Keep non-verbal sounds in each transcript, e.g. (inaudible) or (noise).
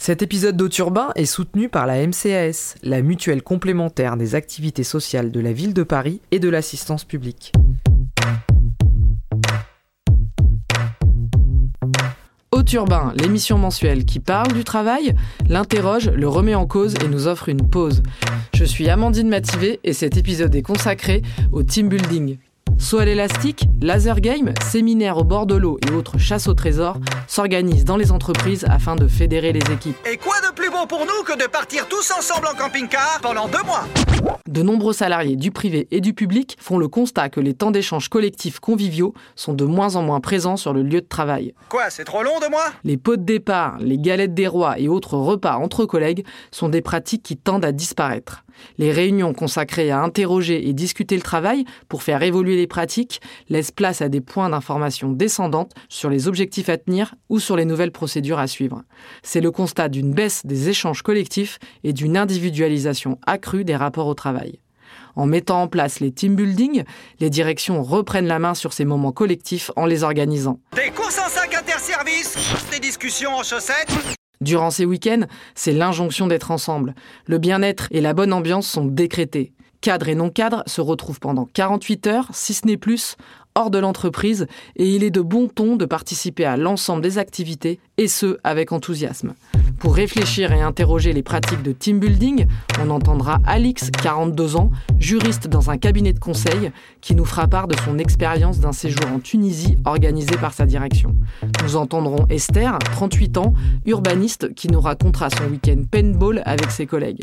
Cet épisode d'Auturbain est soutenu par la MCAS, la mutuelle complémentaire des activités sociales de la ville de Paris et de l'assistance publique. Auturbain, l'émission mensuelle qui parle du travail, l'interroge, le remet en cause et nous offre une pause. Je suis Amandine Mativé et cet épisode est consacré au team building. Saut à l'élastique, laser game, séminaires au bord de l'eau et autres chasses au trésor s'organisent dans les entreprises afin de fédérer les équipes. Et quoi de plus beau pour nous que de partir tous ensemble en camping-car pendant deux mois? De nombreux salariés du privé et du public font le constat que les temps d'échange collectifs conviviaux sont de moins en moins présents sur le lieu de travail. Quoi, c'est trop long de moi Les pots de départ, les galettes des rois et autres repas entre collègues sont des pratiques qui tendent à disparaître. Les réunions consacrées à interroger et discuter le travail pour faire évoluer les pratiques laissent place à des points d'information descendantes sur les objectifs à tenir ou sur les nouvelles procédures à suivre. C'est le constat d'une baisse des échanges collectifs et d'une individualisation accrue des rapports au travail. En mettant en place les team building, les directions reprennent la main sur ces moments collectifs en les organisant. Des courses en sac interservices Des discussions en chaussettes Durant ces week-ends, c'est l'injonction d'être ensemble. Le bien-être et la bonne ambiance sont décrétés. Cadres et non-cadres se retrouvent pendant 48 heures, si ce n'est plus, hors de l'entreprise, et il est de bon ton de participer à l'ensemble des activités, et ce, avec enthousiasme. Pour réfléchir et interroger les pratiques de team building, on entendra Alix, 42 ans, juriste dans un cabinet de conseil, qui nous fera part de son expérience d'un séjour en Tunisie organisé par sa direction. Nous entendrons Esther, 38 ans, urbaniste, qui nous racontera son week-end paintball avec ses collègues.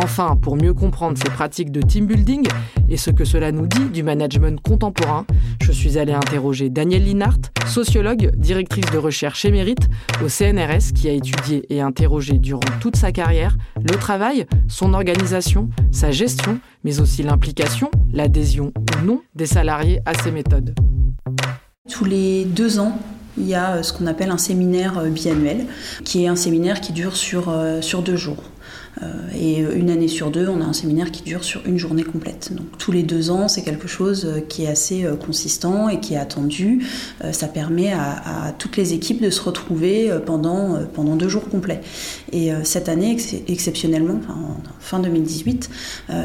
Enfin, pour mieux comprendre ces pratiques de team building et ce que cela nous dit du management contemporain, je suis allée interroger Danielle Linhart, sociologue, directrice de recherche émérite au CNRS, qui a étudié et interrogé durant toute sa carrière le travail, son organisation, sa gestion, mais aussi l'implication, l'adhésion ou non des salariés à ces méthodes. Tous les deux ans, il y a ce qu'on appelle un séminaire biannuel, qui est un séminaire qui dure sur, sur deux jours. Euh, et une année sur deux, on a un séminaire qui dure sur une journée complète. Donc tous les deux ans, c'est quelque chose euh, qui est assez euh, consistant et qui est attendu. Ça permet à, toutes les équipes de se retrouver pendant, pendant deux jours complets. Et cette année, exceptionnellement, enfin, fin 2018,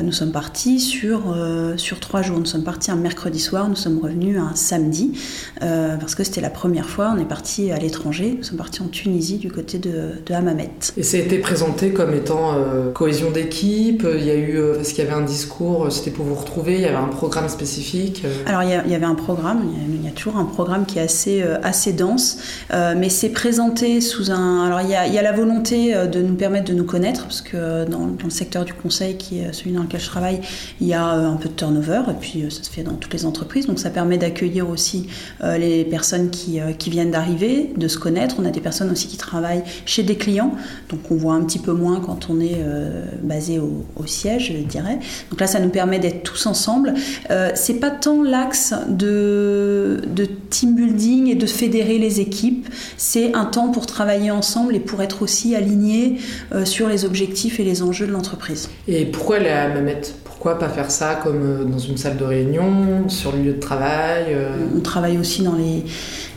nous sommes partis sur, sur trois jours. Nous sommes partis un mercredi soir, nous sommes revenus un samedi, parce que c'était la première fois. On est parti à l'étranger, nous sommes partis en Tunisie du côté de, de Hammamet. Et ça a été présenté comme étant euh, cohésion d'équipe Il y a eu, euh, parce qu'il y avait un discours, c'était pour vous retrouver, il y avait un programme spécifique euh Alors il y, avait un programme, il y, a, toujours un programme qui est assez, assez dense, mais c'est présenté sous un... Alors il y, a, la volonté de nous permettre de nous connaître, parce que dans, le secteur du conseil, qui est celui dans lequel je travaille, il y a un peu de turnover, et puis ça se fait dans toutes les entreprises, donc ça permet d'accueillir aussi les personnes qui, qui viennent d'arriver, de se connaître. On a des personnes aussi qui travaillent chez des clients, donc on voit un petit peu moins quand on est euh, basé au, siège, je dirais. Donc là, ça nous permet d'être tous ensemble. Euh, c'est pas tant l'axe de, de team building et de fédérer les équipes, c'est un temps pour travailler ensemble et pour être aussi alignés euh, sur les objectifs et les enjeux de l'entreprise. Et pourquoi la Mamette? Pourquoi pas faire ça comme dans une salle de réunion, sur le lieu de travail On travaille aussi dans les,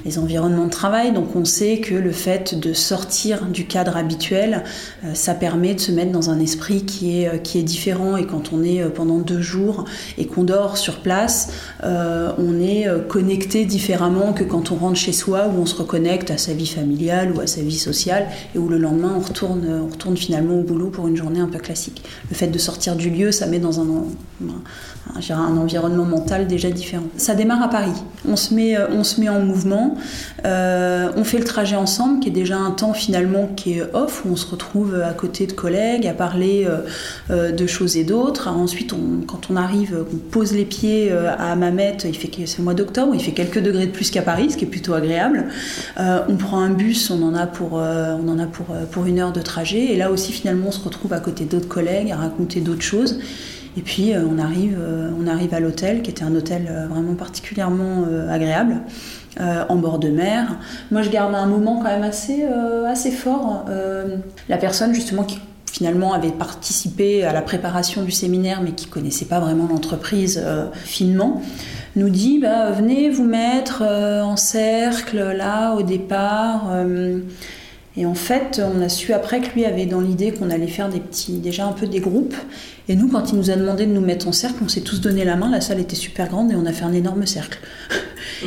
les environnements de travail. Donc on sait que le fait de sortir du cadre habituel, euh, ça permet de se mettre dans un esprit qui est, euh, qui est différent. Et quand on est euh, pendant deux jours et qu'on dort sur place, on est connecté différemment que quand on rentre chez soi où on se reconnecte à sa vie familiale ou à sa vie sociale et où le lendemain on retourne, on retourne finalement au boulot pour une journée un peu classique. Le fait de sortir du lieu, ça met dans un, un, un environnement mental déjà différent. Ça démarre à Paris. On se met, on se met en mouvement. Euh, on fait le trajet ensemble, qui est déjà un temps finalement qui est off, où on se retrouve à côté de collègues, à parler euh, euh, de choses et d'autres. Ensuite, quand on arrive, on pose les pieds à Mamet, il fait c'est le mois d'octobre, il fait quelques degrés de plus qu'à Paris, ce qui est plutôt agréable. on prend un bus, on en a pour, une heure de trajet, et là aussi finalement on se retrouve à côté d'autres collègues à raconter d'autres choses. Et puis on arrive à l'hôtel, qui était un hôtel vraiment particulièrement agréable. Euh, en bord de mer. Moi, je garde un moment quand même assez, euh, assez fort. Euh, la personne, justement, qui finalement avait participé à la préparation du séminaire, mais qui connaissait pas vraiment l'entreprise finement, nous dit bah, venez vous mettre en cercle là au départ. Et en fait, on a su après que lui avait dans l'idée qu'on allait faire des petits, déjà un peu des groupes. Et nous, quand il nous a demandé de nous mettre en cercle, on s'est tous donné la main. La salle était super grande et on a fait un énorme cercle.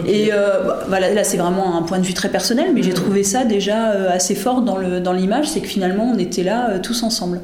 Et euh, voilà, là, c'est vraiment un point de vue très personnel, mais j'ai trouvé ça déjà euh, assez fort dans l'image, dans c'est que finalement, on était là euh, tous ensemble.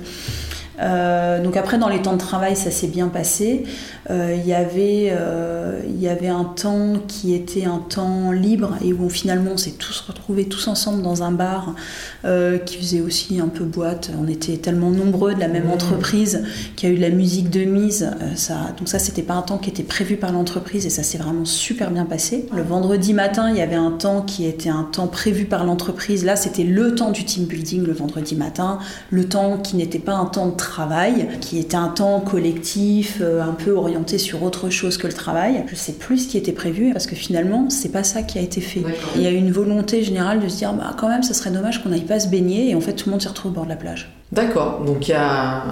Euh, donc après, dans les temps de travail, ça s'est bien passé. Euh, y avait, euh, il y avait un temps qui était un temps libre et où finalement on s'est tous retrouvés tous ensemble dans un bar euh, qui faisait aussi un peu boîte. On était tellement nombreux de la même mmh. entreprise qu'il y a eu de la musique de mise. ça, donc ça, c'était pas un temps qui était prévu par l'entreprise et ça s'est vraiment super bien passé. Le vendredi matin, il y avait un temps qui était un temps prévu par l'entreprise. Là, c'était le temps du team building le vendredi matin, le temps qui n'était pas un temps de travail, qui était un temps collectif, un peu orienté sur autre chose que le travail. Je sais plus ce qui était prévu parce que finalement, c'est pas ça qui a été fait. Il y a eu une volonté générale de se dire, bah, quand même, ça serait dommage qu'on n'aille pas se baigner et en fait, tout le monde s'est retrouvé au bord de la plage. D'accord, donc, y a...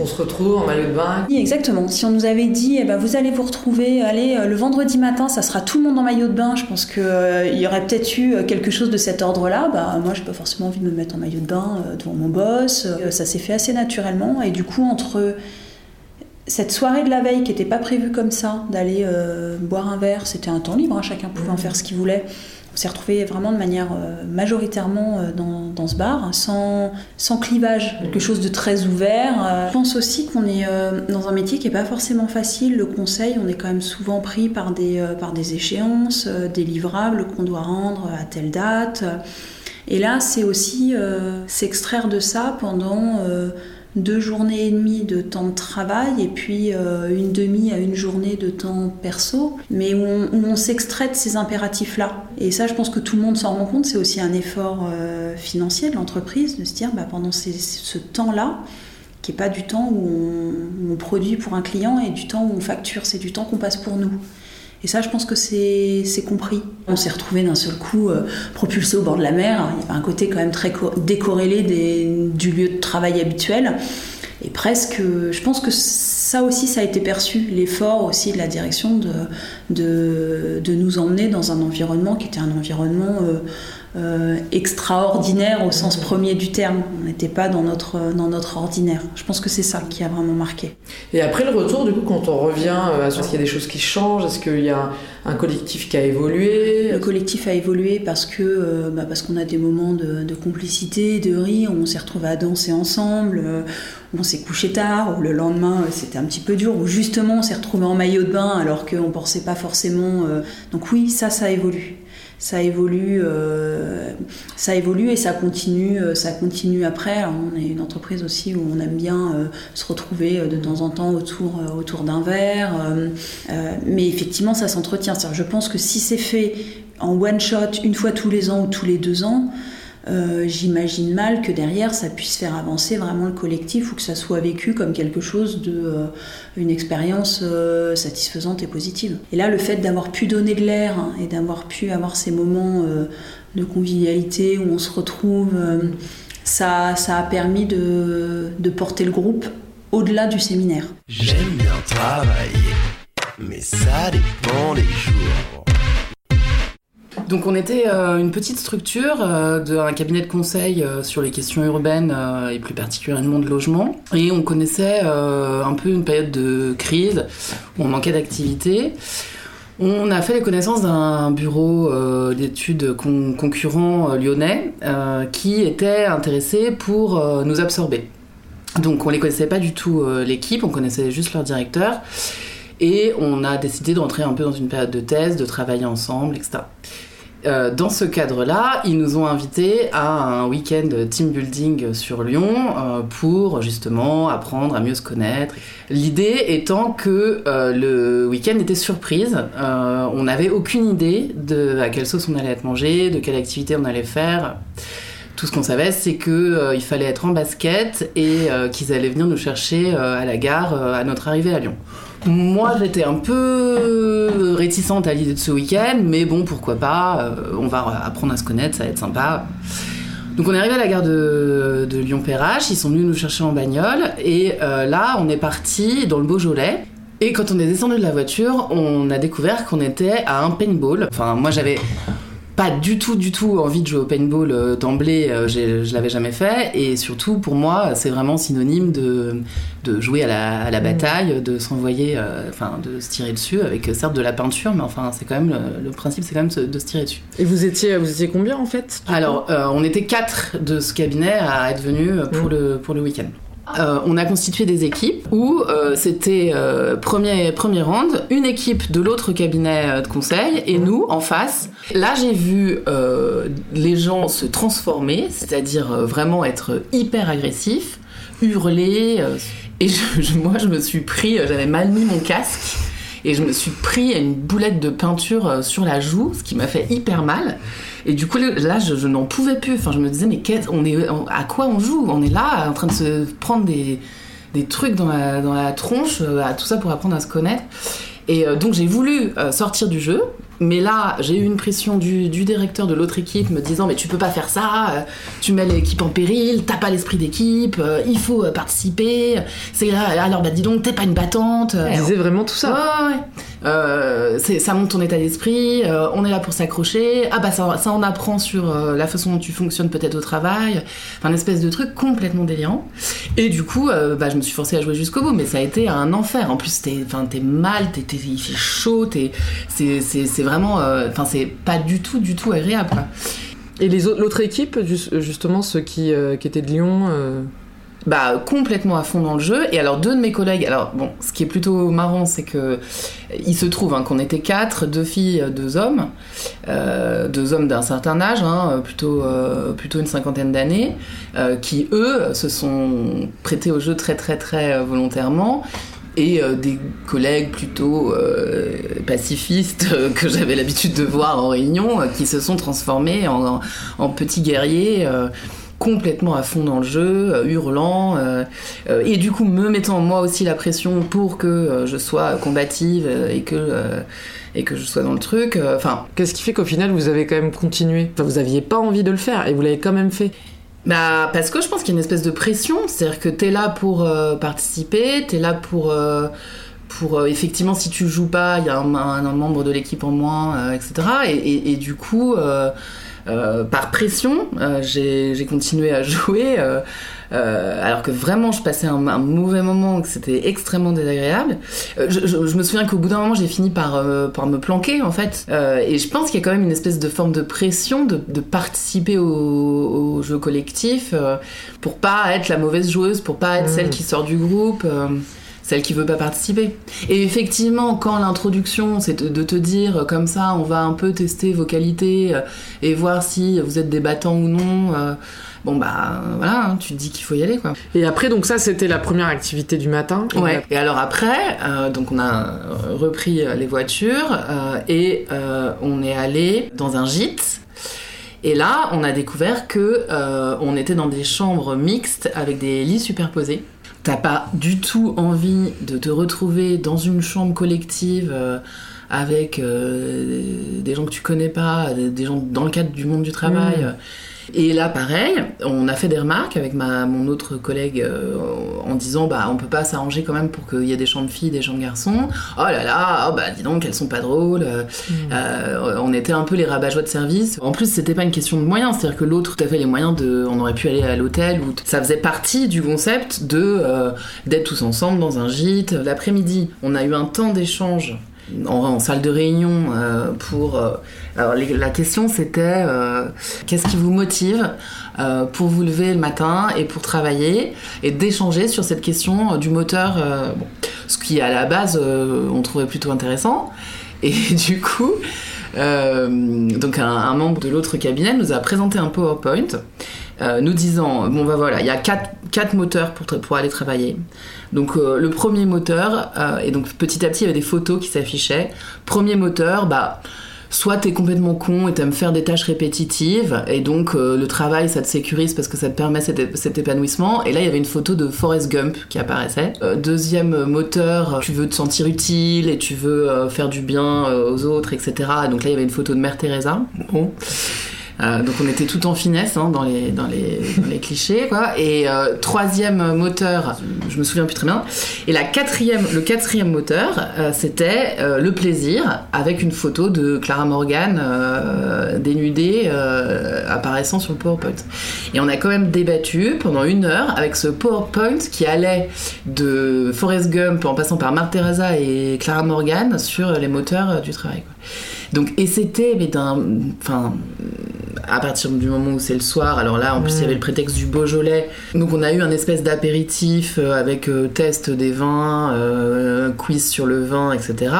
on se retrouve en maillot de bain. Oui, exactement. Si on nous avait dit, eh ben, vous allez vous retrouver, allez, euh, le vendredi matin, ça sera tout le monde en maillot de bain, je pense qu'il euh, y aurait peut-être eu euh, quelque chose de cet ordre-là. Bah, moi, j'ai pas forcément envie de me mettre en maillot de bain devant mon boss. ça s'est fait assez naturellement. Et du coup, entre cette soirée de la veille qui n'était pas prévue comme ça, d'aller boire un verre, c'était un temps libre, hein, chacun pouvait en faire ce qu'il voulait. On s'est retrouvé vraiment de manière euh, majoritairement euh, dans, ce bar, sans, sans clivage, quelque chose de très ouvert. Je pense aussi qu'on est dans un métier qui n'est pas forcément facile. Le conseil, on est quand même souvent pris par des, par des échéances, des livrables qu'on doit rendre à telle date. Et là, c'est aussi s'extraire de ça pendant deux journées et demie de temps de travail et puis euh, une demi à une journée de temps perso, mais où on, s'extrait de ces impératifs-là. Et ça, je pense que tout le monde s'en rend compte, c'est aussi un effort euh, financier de l'entreprise de se dire, bah, pendant ce temps-là, qui n'est pas du temps où on, on, produit pour un client et du temps où on facture, c'est du temps qu'on passe pour nous. Et ça, je pense que c'est compris. On s'est retrouvé d'un seul coup euh, propulsé au bord de la mer. Il y avait un côté quand même très décorrélé du lieu de travail habituel. Et presque, je pense que ça aussi, ça a été perçu, l'effort aussi de la direction de, de, de, nous emmener dans un environnement qui était un environnement euh, euh, extraordinaire au sens premier du terme. On n'était pas dans notre, dans notre ordinaire. Je pense que c'est ça qui a vraiment marqué. Et après le retour, du coup, quand on revient, euh, est-ce qu'il y a des choses qui changent Est-ce qu'il y a un collectif qui a évolué? Le collectif a évolué parce que euh, bah parce qu'on a des moments de, complicité, de rire, on s'est retrouvés à danser ensemble, on s'est couché tard, ou le lendemain c'était un petit peu dur, ou justement on s'est retrouvés en maillot de bain alors qu'on ne pensait pas forcément. Donc oui, ça, ça évolue ça évolue, euh, ça évolue et ça continue, euh, ça continue après. on est une entreprise aussi où on aime bien euh, se retrouver de temps en temps autour, autour d'un verre, mais effectivement ça s'entretient. Je pense que si c'est fait en one shot une fois tous les ans ou tous les deux ans, euh, j'imagine mal que derrière ça puisse faire avancer vraiment le collectif ou que ça soit vécu comme quelque chose de euh, une expérience euh, satisfaisante et positive. Et là, le fait d'avoir pu donner de l'air et d'avoir pu avoir ces moments de convivialité où on se retrouve, ça, ça a permis de, de porter le groupe au-delà du séminaire. J'aime bien travailler, mais ça dépend des jours. Donc on était euh, une petite structure euh, d'un cabinet de conseil euh, sur les questions urbaines et plus particulièrement de logement. Et on connaissait un peu une période de crise où on manquait d'activité. On a fait les connaissances d'un bureau d'études concurrent lyonnais qui était intéressé pour nous absorber. Donc on les connaissait pas du tout l'équipe, on connaissait juste leur directeur. Et on a décidé de rentrer un peu dans une période de thèse, de travailler ensemble, etc. Euh, dans ce cadre-là, ils nous ont invités à un week-end team building sur Lyon euh, pour justement apprendre à mieux se connaître. L'idée étant que euh, le week-end était surprise. on n'avait aucune idée de à quelle sauce on allait être mangé, de quelle activité on allait faire. Tout ce qu'on savait, c'est qu'il fallait être en basket et qu'ils allaient venir nous chercher à la gare à notre arrivée à Lyon. Moi, j'étais un peu réticente à l'idée de ce week-end, mais bon, pourquoi pas, euh, on va apprendre à se connaître, ça va être sympa. Donc on est arrivé à la gare de, Lyon-Perrache, ils sont venus nous chercher en bagnole, et euh, là, on est parti dans le Beaujolais. Et quand on est descendu de la voiture, on a découvert qu'on était à un paintball. Enfin, moi j'avais pas du tout, du tout envie de jouer au paintball euh, d'emblée, euh, je l'avais jamais fait. Et surtout, pour moi, c'est vraiment synonyme de, de jouer à la, à la bataille, de s'envoyer, euh, enfin, de se tirer dessus, avec certes de la peinture, mais enfin, c'est quand même le, le principe, c'est quand même se- de se tirer dessus. Et vous étiez, vous étiez combien en fait Alors, on était quatre de ce cabinet à être venus pour, Mm. le, pour le week-end. Euh, on a constitué des équipes où euh, c'était euh, premier, premier round, une équipe de l'autre cabinet de conseil et nous en face. Là, j'ai vu les gens se transformer, c'est-à-dire vraiment être hyper agressifs, hurler. et je- je- moi, je me suis pris, j'avais mal mis mon casque. Et je me suis pris une boulette de peinture sur la joue, ce qui m'a fait hyper mal. Et du coup, là, je, n'en pouvais plus. Enfin, je me disais, mais qu'est- on est, à quoi on joue? On est là, en train de se prendre des, trucs dans la, tronche, euh, tout ça pour apprendre à se connaître. Et euh, donc, j'ai voulu euh, sortir du jeu. Mais là, j'ai eu une pression du, du directeur de l'autre équipe me disant Mais tu peux pas faire ça, euh, tu mets l'équipe en péril, t'as pas l'esprit d'équipe, euh, il faut euh, participer. C'est alors, bah dis donc, t'es pas une battante. Il disait vraiment tout ça. Ouais, ouais. Ça monte ton état d'esprit, on est là pour s'accrocher, ah bah ça, ça en apprend sur la façon dont tu fonctionnes peut-être au travail, enfin une espèce de truc complètement délirant. Et du coup, bah, je me suis forcée à jouer jusqu'au bout, mais ça a été un enfer. En plus, t'es, mal, t'es, il fait chaud, t'es, c'est vraiment, euh, enfin c'est pas du tout, du tout agréable. Quoi. Et l'autre équipe, ju- justement ceux qui, euh, qui étaient de Lyon. euh, bah complètement à fond dans le jeu et alors deux de mes collègues alors bon ce qui est plutôt marrant c'est que il se trouve hein, qu'on était quatre deux filles deux hommes euh, deux hommes d'un certain âge hein, plutôt euh, plutôt une cinquantaine d'années euh, qui eux se sont prêtés au jeu très très très volontairement et euh, des collègues plutôt euh, pacifistes (laughs) que j'avais l'habitude de voir en réunion euh, qui se sont transformés en, petits guerriers complètement à fond dans le jeu, hurlant, et du coup me mettant moi aussi la pression pour que je sois combative et que et que je sois dans le truc. Enfin, Qu'est-ce qui fait qu'au final vous avez quand même continué? Vous aviez pas envie de le faire et vous l'avez quand même fait. Bah parce que je pense qu'il y a une espèce de pression, c'est-à-dire que t'es là pour euh, participer, t'es là pour euh, pour euh, effectivement si tu joues pas, il y a un, un- membre de l'équipe en moins, etc. Et, du coup. par pression, j'ai continué à (laughs) jouer, euh, alors que vraiment je passais un, un mauvais moment, que c'était extrêmement désagréable. Euh, je, je- je me souviens qu'au bout d'un moment j'ai fini par, euh, par me planquer en fait, et je pense qu'il y a quand même une espèce de forme de pression de, de participer au, au jeu collectif pour pas être la mauvaise joueuse, pour pas être Mm. celle qui sort du groupe. celle qui veut pas participer. Et effectivement, quand l'introduction, c'est de- te dire comme ça, on va un peu tester vos qualités et voir si vous êtes débattant ou non, bon bah voilà, hein, tu te dis qu'il faut y aller quoi. Et après, donc ça, c'était la première activité du matin. Et Ouais. Et alors après, euh, donc on a euh, repris euh, les voitures euh, et euh, on est allé dans un gîte. Et là, on a découvert que on était dans des chambres mixtes avec des lits superposés. T'as pas du tout envie de te retrouver dans une chambre collective avec des gens que tu connais pas, des gens dans le cadre du monde du travail. Mm. Et là, pareil, on a fait des remarques avec ma, mon autre collègue euh, en disant bah on peut pas s'arranger quand même pour qu'il y ait des chambres filles, des chambres garçons. Oh là là, oh bah dis donc elles sont pas drôles. Euh, euh, on était un peu les rabat de service. En plus, c'était pas une question de moyens, c'est-à-dire que l'autre tout à fait les moyens de, on aurait pu aller à l'hôtel ou ça faisait partie du concept de euh, d'être tous ensemble dans un gîte. L'après-midi, on a eu un temps d'échange en, salle de réunion euh, pour. euh, alors la question c'était euh, qu'est-ce qui vous motive pour vous lever le matin et pour travailler et d'échanger sur cette question du moteur. ce qui à la base on trouvait plutôt intéressant et (laughs) du coup. donc un membre de l'autre cabinet nous a présenté un PowerPoint euh, nous disant bon bah voilà il y a quatre, quatre moteurs pour, pour aller travailler. Donc euh, le premier moteur euh, et donc petit à petit il y avait des photos qui s'affichaient. Premier moteur bah soit t'es complètement con et t'aimes faire des tâches répétitives et donc le travail ça te sécurise parce que ça te permet cet, épanouissement. Et là il y avait une photo de Forrest Gump qui apparaissait. Deuxième moteur tu veux te sentir utile et tu veux faire du bien aux autres etc donc là il y avait une photo de Mère Teresa. Bon Euh, donc on était tout en finesse hein, dans, les, clichés. Et euh, troisième moteur, je me souviens plus très bien. Et la quatrième, le quatrième moteur, euh, c'était euh, le plaisir avec une photo de Clara Morgan dénudée apparaissant sur le PowerPoint. Et on a quand même débattu pendant une heure avec ce PowerPoint qui allait de Forrest Gump en passant par Marthe Teresa et Clara Morgan sur les moteurs du travail. Donc, et c'était, mais d'un. Enfin, à partir du moment où c'est le soir, alors là, en plus, il y avait le prétexte du Beaujolais. Donc, on a eu un espèce d'apéritif euh, avec euh, test des vins, euh, quiz sur le vin, etc.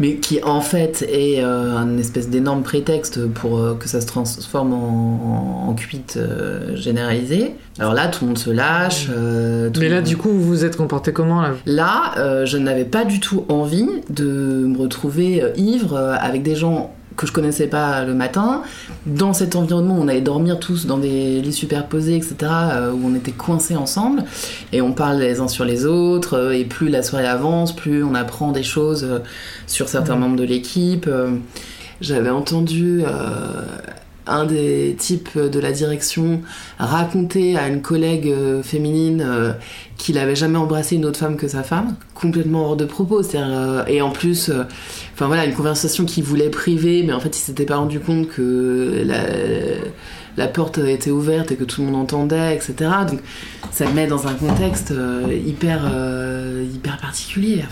Mais qui, en fait, est euh, un espèce d'énorme prétexte pour que ça se transforme en, en, en cuite généralisée. Alors là, tout le monde se lâche. euh, tout Mais là, monde- du coup, vous vous êtes comporté comment là? Là, euh, je n'avais pas du tout envie de me retrouver euh, ivre avec des gens que je connaissais pas le matin, dans cet environnement où on allait dormir tous dans des lits superposés, etc., euh, où on était coincés ensemble, et on parle les uns sur les autres, euh, et plus la soirée avance, plus on apprend des choses euh, sur certains membres de l'équipe. J'avais entendu euh, un des types de la direction raconter à une collègue euh, féminine euh, qu'il avait jamais embrassé une autre femme que sa femme, complètement hors de propos. euh, et en plus, enfin voilà, une conversation qu'il voulait priver, mais en fait, il s'était pas rendu compte que la, porte était ouverte et que tout le monde entendait, etc. Donc, ça met dans un contexte hyper, hyper particulier.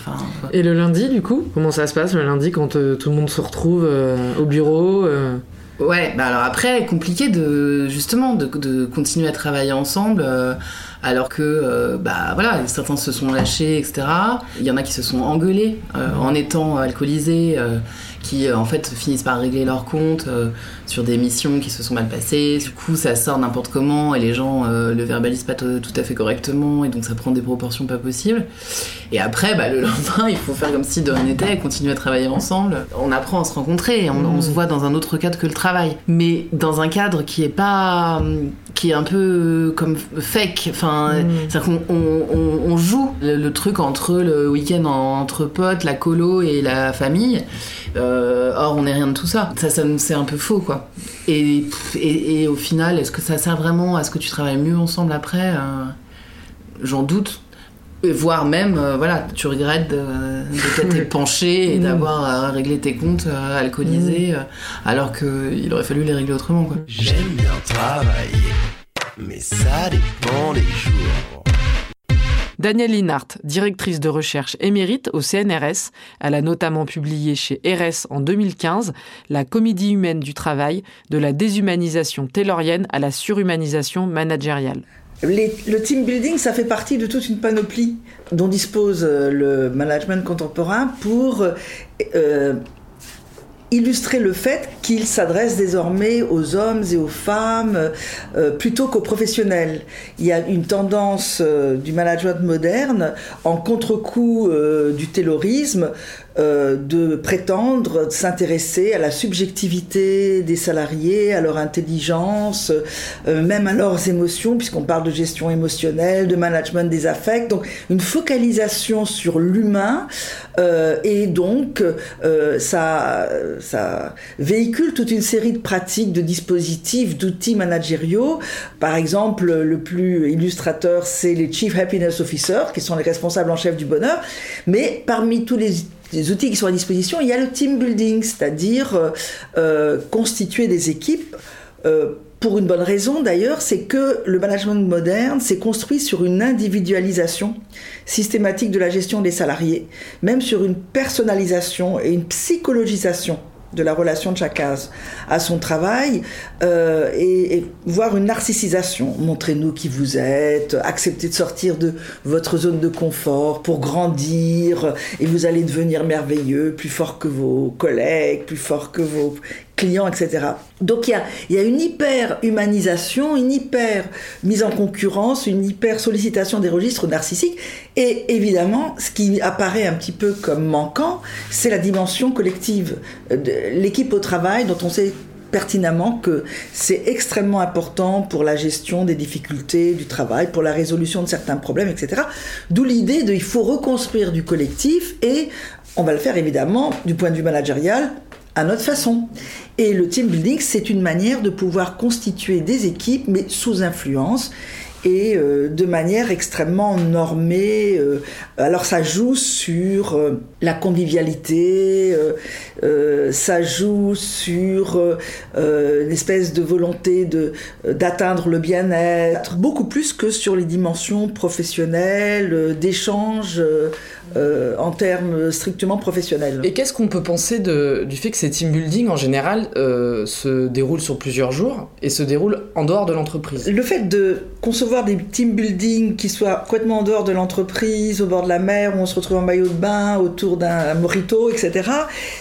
Et le lundi, du coup, comment ça se passe le lundi quand tout le monde se retrouve au bureau Ouais, bah alors après, compliqué de justement de, continuer à travailler ensemble euh, alors que euh, bah voilà, certains se sont lâchés, etc. Il y en a qui se sont engueulés euh, en étant alcoolisés, euh, qui en fait finissent par régler leur compte sur des missions qui se sont mal passées. Du coup, ça sort n'importe comment et les gens le verbalisent pas tout à fait correctement et donc ça prend des proportions pas possibles. Et après, bah, le (laughs) lendemain, il faut faire comme si de rien n'était, continuer à travailler ensemble. On apprend à se rencontrer, on, on se voit dans un autre cadre que le travail. Mais dans un cadre qui est pas. qui est un peu comme fake. Enfin, c'est-à-dire qu'on on, on- on joue le, le truc entre le week-end en- entre potes, la colo et la famille. Euh, or, on n'est rien de tout ça. Ça, ça c'est un peu faux, quoi. Et, et, et au final, est-ce que ça sert vraiment à ce que tu travailles mieux ensemble après Euh, J'en doute. Et voire même, euh, voilà, tu regrettes de, de t'être (laughs) épanché et d'avoir euh, réglé tes comptes euh, alcoolisés, euh, alors qu'il aurait fallu les régler autrement, quoi. J'aime bien travailler, mais ça dépend des jours. Danielle Linhart, directrice de recherche émérite au CNRS, elle a notamment publié chez RS en 2015 La comédie humaine du travail, de la déshumanisation taylorienne à la surhumanisation managériale. Les- le team building, ça fait partie de toute une panoplie dont dispose euh, le management contemporain pour euh, illustrer le fait qu'il s'adresse désormais aux hommes et aux femmes euh, plutôt qu'aux professionnels. Il y a une tendance euh, du management moderne en contre-coup euh, du taylorisme euh, de prétendre s'intéresser à la subjectivité des salariés, à leur intelligence, euh, même à leurs émotions, puisqu'on parle de gestion émotionnelle, de management des affects. Donc une focalisation sur l'humain euh, et donc ça, ça véhicule toute une série de pratiques, de dispositifs, d'outils managériaux. Par exemple, le plus illustrateur, c'est les Chief Happiness Officers, qui sont les responsables en chef du bonheur. Mais parmi tous les les outils qui sont à disposition, il y a le team building, c'est-à-dire euh, euh, constituer des équipes. Euh, pour une bonne raison d'ailleurs, c'est que le management moderne s'est construit sur une individualisation systématique de la gestion des salariés, même sur une personnalisation et une psychologisation de la relation de chacun à son travail euh, et, et voir une narcissisation. Montrez-nous qui vous êtes, acceptez de sortir de votre zone de confort pour grandir et vous allez devenir merveilleux, plus fort que vos collègues, plus fort que vos clients, etc. Donc il y a, une hyper humanisation, une hyper mise en concurrence, une hyper sollicitation des registres narcissiques. Et évidemment, ce qui apparaît un petit peu comme manquant, c'est la dimension collective de l'équipe au travail dont on sait pertinemment que c'est extrêmement important pour la gestion des difficultés du travail, pour la résolution de certains problèmes, etc. D'où l'idée de il faut reconstruire du collectif et on va le faire évidemment du point de vue managérial à notre façon. Et le team building, c'est une manière de pouvoir constituer des équipes, mais sous influence et euh, de manière extrêmement normée. Euh, alors ça joue sur euh, la convivialité, ça joue sur une espèce de volonté de d'atteindre le bien-être, beaucoup plus que sur les dimensions professionnelles, d'échange euh, en termes strictement professionnels. Et qu'est-ce qu'on peut penser de, du fait que ces team building en général euh, se déroulent sur plusieurs jours et se déroulent en dehors de l'entreprise? Le fait de concevoir des team building qui soient complètement en dehors de l'entreprise, au bord de la mer, où on se retrouve en maillot de bain, autour d'un morito, etc.,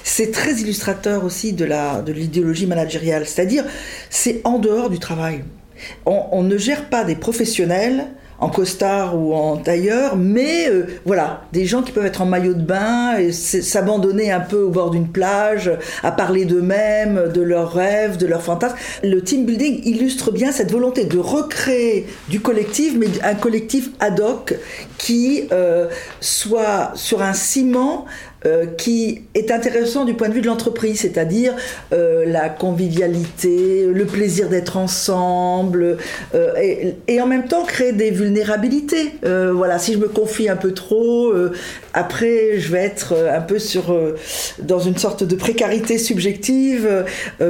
c'est très illustrateur aussi de l'idéologie de managériale. C'est-à-dire, c'est en dehors du travail. On, on ne gère pas des professionnels en costard ou en tailleur, mais euh, voilà, des gens qui peuvent être en maillot de bain et s'abandonner un peu au bord d'une plage, à parler d'eux-mêmes, de leurs rêves, de leurs fantasmes. Le team building illustre bien cette volonté de recréer du collectif, mais un collectif ad hoc qui euh, soit sur un ciment euh, qui est intéressant du point de vue de l'entreprise, c'est-à-dire euh, la convivialité, le plaisir d'être ensemble, euh, et, en même temps créer des vulnérabilités. voilà, si je me confie un peu trop, après je vais être un peu sur dans une sorte de précarité subjective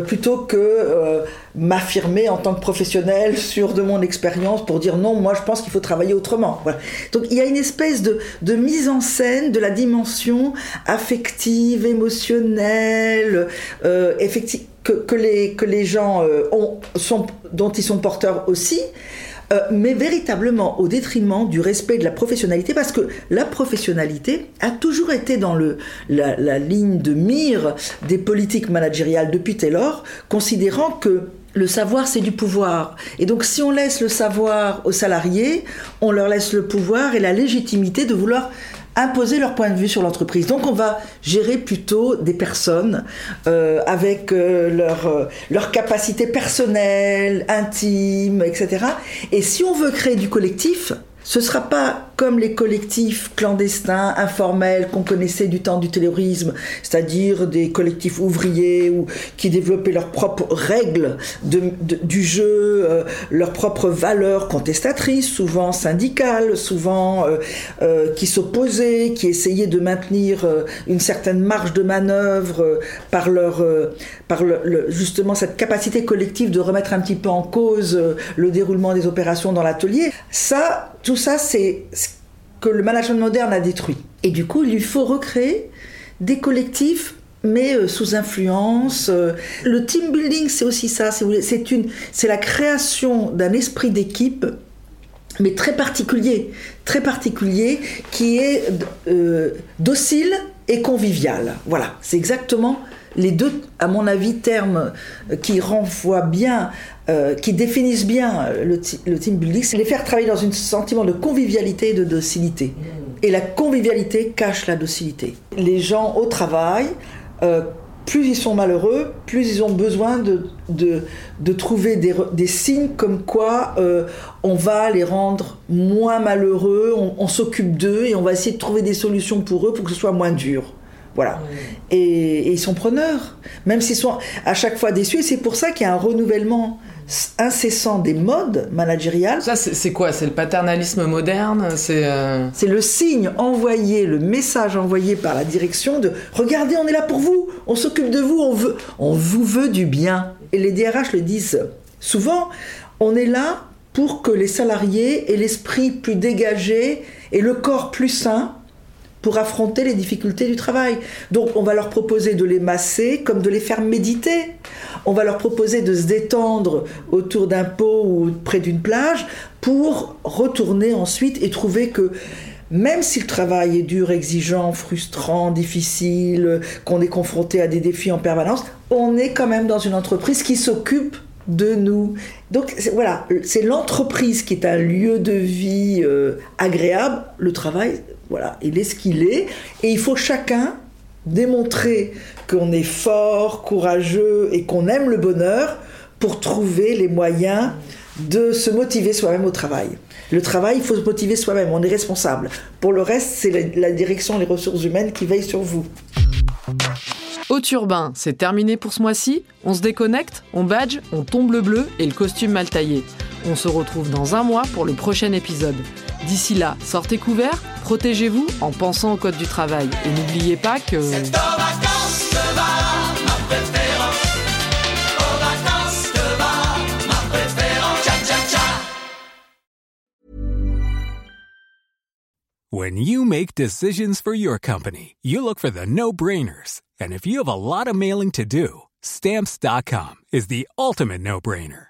plutôt que m'affirmer en tant que professionnel sur de mon expérience pour dire non, moi je pense qu'il faut travailler autrement. Voilà. Donc il y a une espèce de mise en scène de la dimension affective, émotionnelle, euh, que, les, que les gens euh, ont, sont, dont ils sont porteurs aussi. Euh, mais véritablement au détriment du respect de la professionnalité, parce que la professionnalité a toujours été dans le, la, la ligne de mire des politiques managériales depuis Taylor, considérant que le savoir, c'est du pouvoir. Et donc, si on laisse le savoir aux salariés, on leur laisse le pouvoir et la légitimité de vouloir imposer leur point de vue sur l'entreprise. Donc, on va gérer plutôt des personnes euh, avec euh, leur, euh, leur capacité personnelle, intime, etc. Et si on veut créer du collectif, ce sera pas comme les collectifs clandestins, informels qu'on connaissait du temps du terrorisme, c'est-à-dire des collectifs ouvriers ou qui développaient leurs propres règles du jeu, euh, leurs propres valeurs contestatrices, souvent syndicales, souvent euh, euh, qui s'opposaient, qui essayaient de maintenir une certaine marge de manœuvre par leur, par justement cette capacité collective de remettre un petit peu en cause le déroulement des opérations dans l'atelier. Ça, tout ça, c'est que le management moderne a détruit. Et du coup, il lui faut recréer des collectifs mais euh, sous influence. Euh. le team building, c'est aussi ça. C'est une, c'est la création d'un esprit d'équipe, mais très particulier, très particulier, qui est euh, docile et convivial. Voilà, c'est exactement les deux, à mon avis, termes qui renvoient bien euh, qui définissent bien le, team building, c'est les faire travailler dans un sentiment de convivialité et de docilité. Mm. Et la convivialité cache la docilité. Les gens au travail, euh, plus ils sont malheureux, plus ils ont besoin de, trouver des, des, signes comme quoi euh, on va les rendre moins malheureux, on, s'occupe d'eux et on va essayer de trouver des solutions pour eux pour que ce soit moins dur. Voilà. Mm. Et, et, ils sont preneurs, même s'ils sont à chaque fois déçus. Et c'est pour ça qu'il y a un renouvellement incessant des modes managériales. Ça, c'est quoi? C'est le paternalisme moderne? Euh, C'est le signe envoyé, le message envoyé par la direction de regardez, on est là pour vous, on s'occupe de vous, on, veut, on vous veut du bien. Et les DRH le disent souvent, on est là pour que les salariés aient l'esprit plus dégagé et le corps plus sain pour affronter les difficultés du travail. Donc on va leur proposer de les masser comme de les faire méditer. On va leur proposer de se détendre autour d'un pot ou près d'une plage pour retourner ensuite et trouver que même si le travail est dur, exigeant, frustrant, difficile, qu'on est confronté à des défis en permanence, on est quand même dans une entreprise qui s'occupe de nous. Donc voilà, c'est l'entreprise qui est un lieu de vie euh, agréable. Le travail, voilà, il est ce qu'il est. Et il faut chacun démontrer qu'on est fort, courageux et qu'on aime le bonheur pour trouver les moyens de se motiver soi-même au travail. Le travail, il faut se motiver soi-même, on est responsable. Pour le reste, c'est la, direction, les ressources humaines qui veillent sur vous. Au turbin, c'est terminé pour ce mois-ci. On se déconnecte, on badge, on tombe le bleu et le costume mal taillé. On se retrouve dans un mois pour le prochain épisode. D'ici là, sortez couverts, protégez-vous en pensant au code du travail. Et n'oubliez pas que... When you make decisions for your company, you look for the no-brainers. And if you have a lot of mailing to do, stamps.com is the ultimate no-brainer.